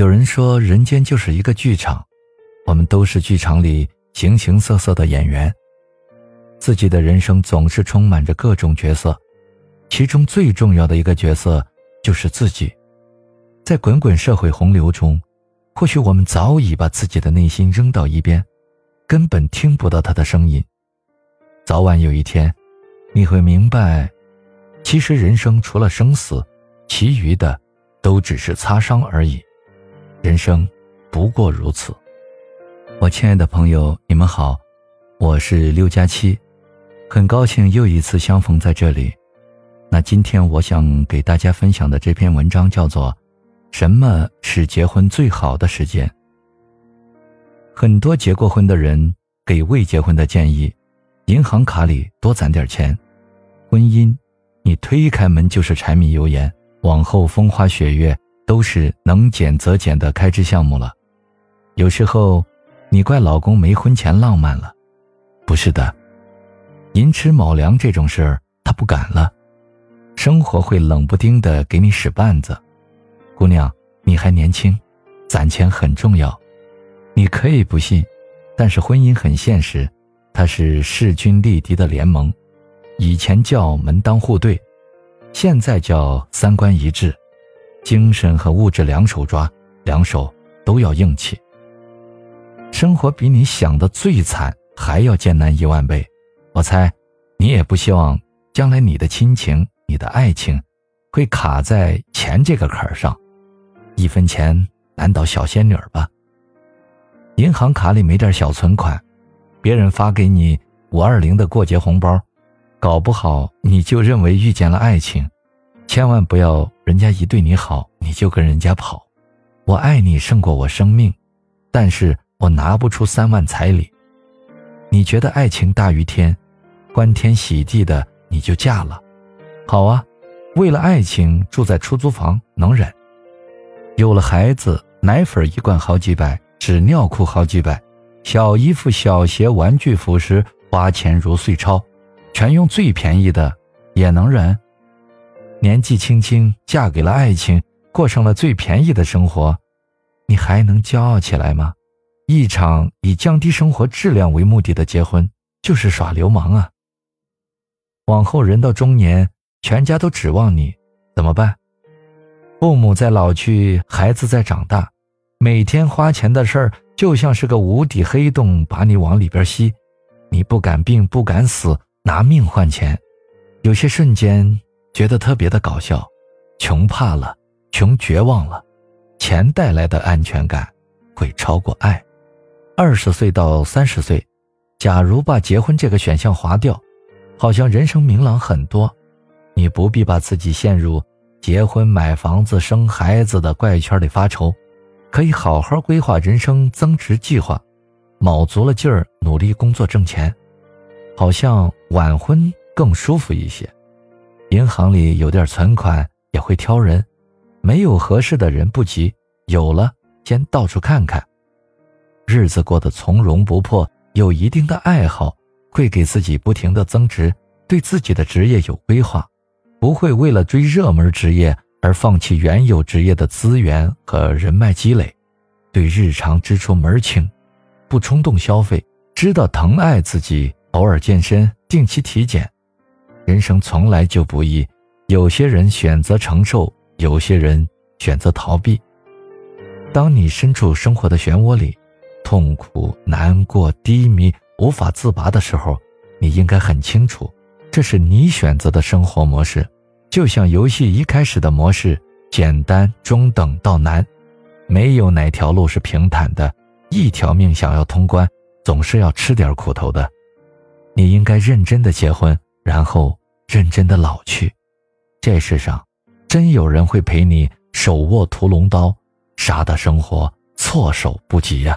有人说，人间就是一个剧场，我们都是剧场里形形色色的演员。自己的人生总是充满着各种角色，其中最重要的一个角色就是自己。在滚滚社会洪流中，或许我们早已把自己的内心扔到一边，根本听不到他的声音。早晚有一天，你会明白，其实人生除了生死，其余的都只是擦伤而已。人生不过如此。我亲爱的朋友，你们好，我是六加七，很高兴又一次相逢在这里。那今天我想给大家分享的这篇文章叫做《什么是结婚最好的时间》。很多结过婚的人给未结婚的建议：银行卡里多攒点钱。婚姻，你推开门就是柴米油盐，往后风花雪月。都是能减则减的开支项目了。有时候，你怪老公没婚前浪漫了，不是的，寅吃卯粮这种事儿他不敢了。生活会冷不丁的给你使绊子。姑娘，你还年轻，攒钱很重要。你可以不信，但是婚姻很现实，它是势均力敌的联盟。以前叫门当户对，现在叫三观一致。精神和物质两手抓，两手都要硬气。生活比你想的最惨还要艰难一万倍。我猜，你也不希望将来你的亲情、你的爱情，会卡在钱这个坎儿上。一分钱难倒小仙女吧？银行卡里没点小存款，别人发给你五二零的过节红包，搞不好你就认为遇见了爱情。千万不要人家一对你好，你就跟人家跑。我爱你胜过我生命，但是我拿不出三万彩礼。你觉得爱情大于天，欢天喜地的你就嫁了。好啊，为了爱情住在出租房能忍。有了孩子，奶粉一罐好几百，纸尿裤好几百，小衣服、小鞋、玩具、辅食，花钱如碎钞，全用最便宜的，也能忍。年纪轻轻嫁给了爱情，过上了最便宜的生活，你还能骄傲起来吗？一场以降低生活质量为目的的结婚，就是耍流氓啊！往后人到中年，全家都指望你，怎么办？父母在老去，孩子在长大，每天花钱的事儿就像是个无底黑洞，把你往里边吸，你不敢病，不敢死，拿命换钱，有些瞬间。觉得特别的搞笑，穷怕了，穷绝望了，钱带来的安全感会超过爱。二十岁到三十岁，假如把结婚这个选项划掉，好像人生明朗很多。你不必把自己陷入结婚、买房子、生孩子的怪圈里发愁，可以好好规划人生增值计划，卯足了劲儿努力工作挣钱，好像晚婚更舒服一些。银行里有点存款也会挑人，没有合适的人不急，有了先到处看看。日子过得从容不迫，有一定的爱好，会给自己不停的增值，对自己的职业有规划，不会为了追热门职业而放弃原有职业的资源和人脉积累，对日常支出门清，不冲动消费，知道疼爱自己，偶尔健身，定期体检。人生从来就不易，有些人选择承受，有些人选择逃避。当你身处生活的漩涡里，痛苦、难过、低迷、无法自拔的时候，你应该很清楚，这是你选择的生活模式。就像游戏一开始的模式，简单、中等到难，没有哪条路是平坦的。一条命想要通关，总是要吃点苦头的。你应该认真的结婚，然后。认真的老去，这世上，真有人会陪你手握屠龙刀，杀的生活措手不及呀。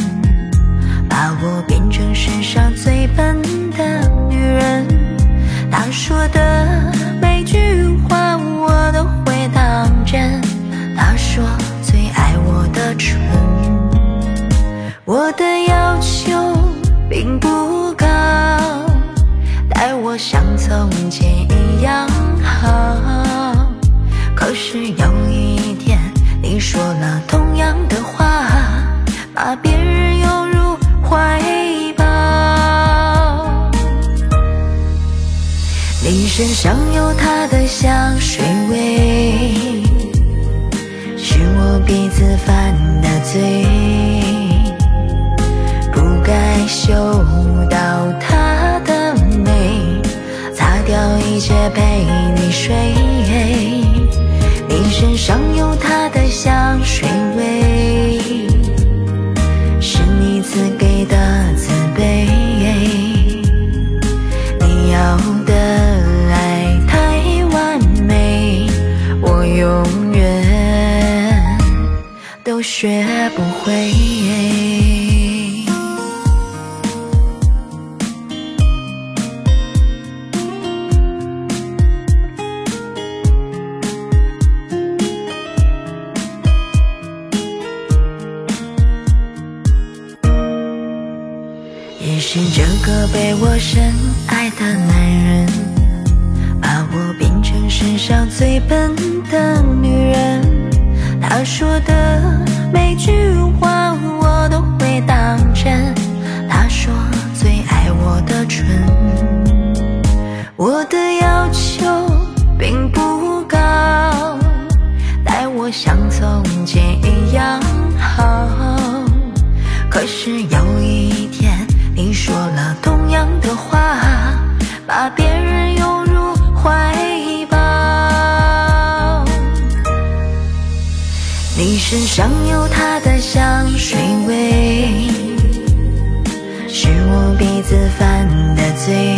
把别人拥入怀抱。你身上有他的香水味，是我鼻子犯的罪，不该嗅到他的美，擦掉一切陪你睡。你身上有他的香水味，个被我深爱的男人，把我变成世上最笨的女人。他说的每句话我都会当真。他说最爱我的唇，把别人拥入怀抱。你身上有他的香水味，是我鼻子犯的罪，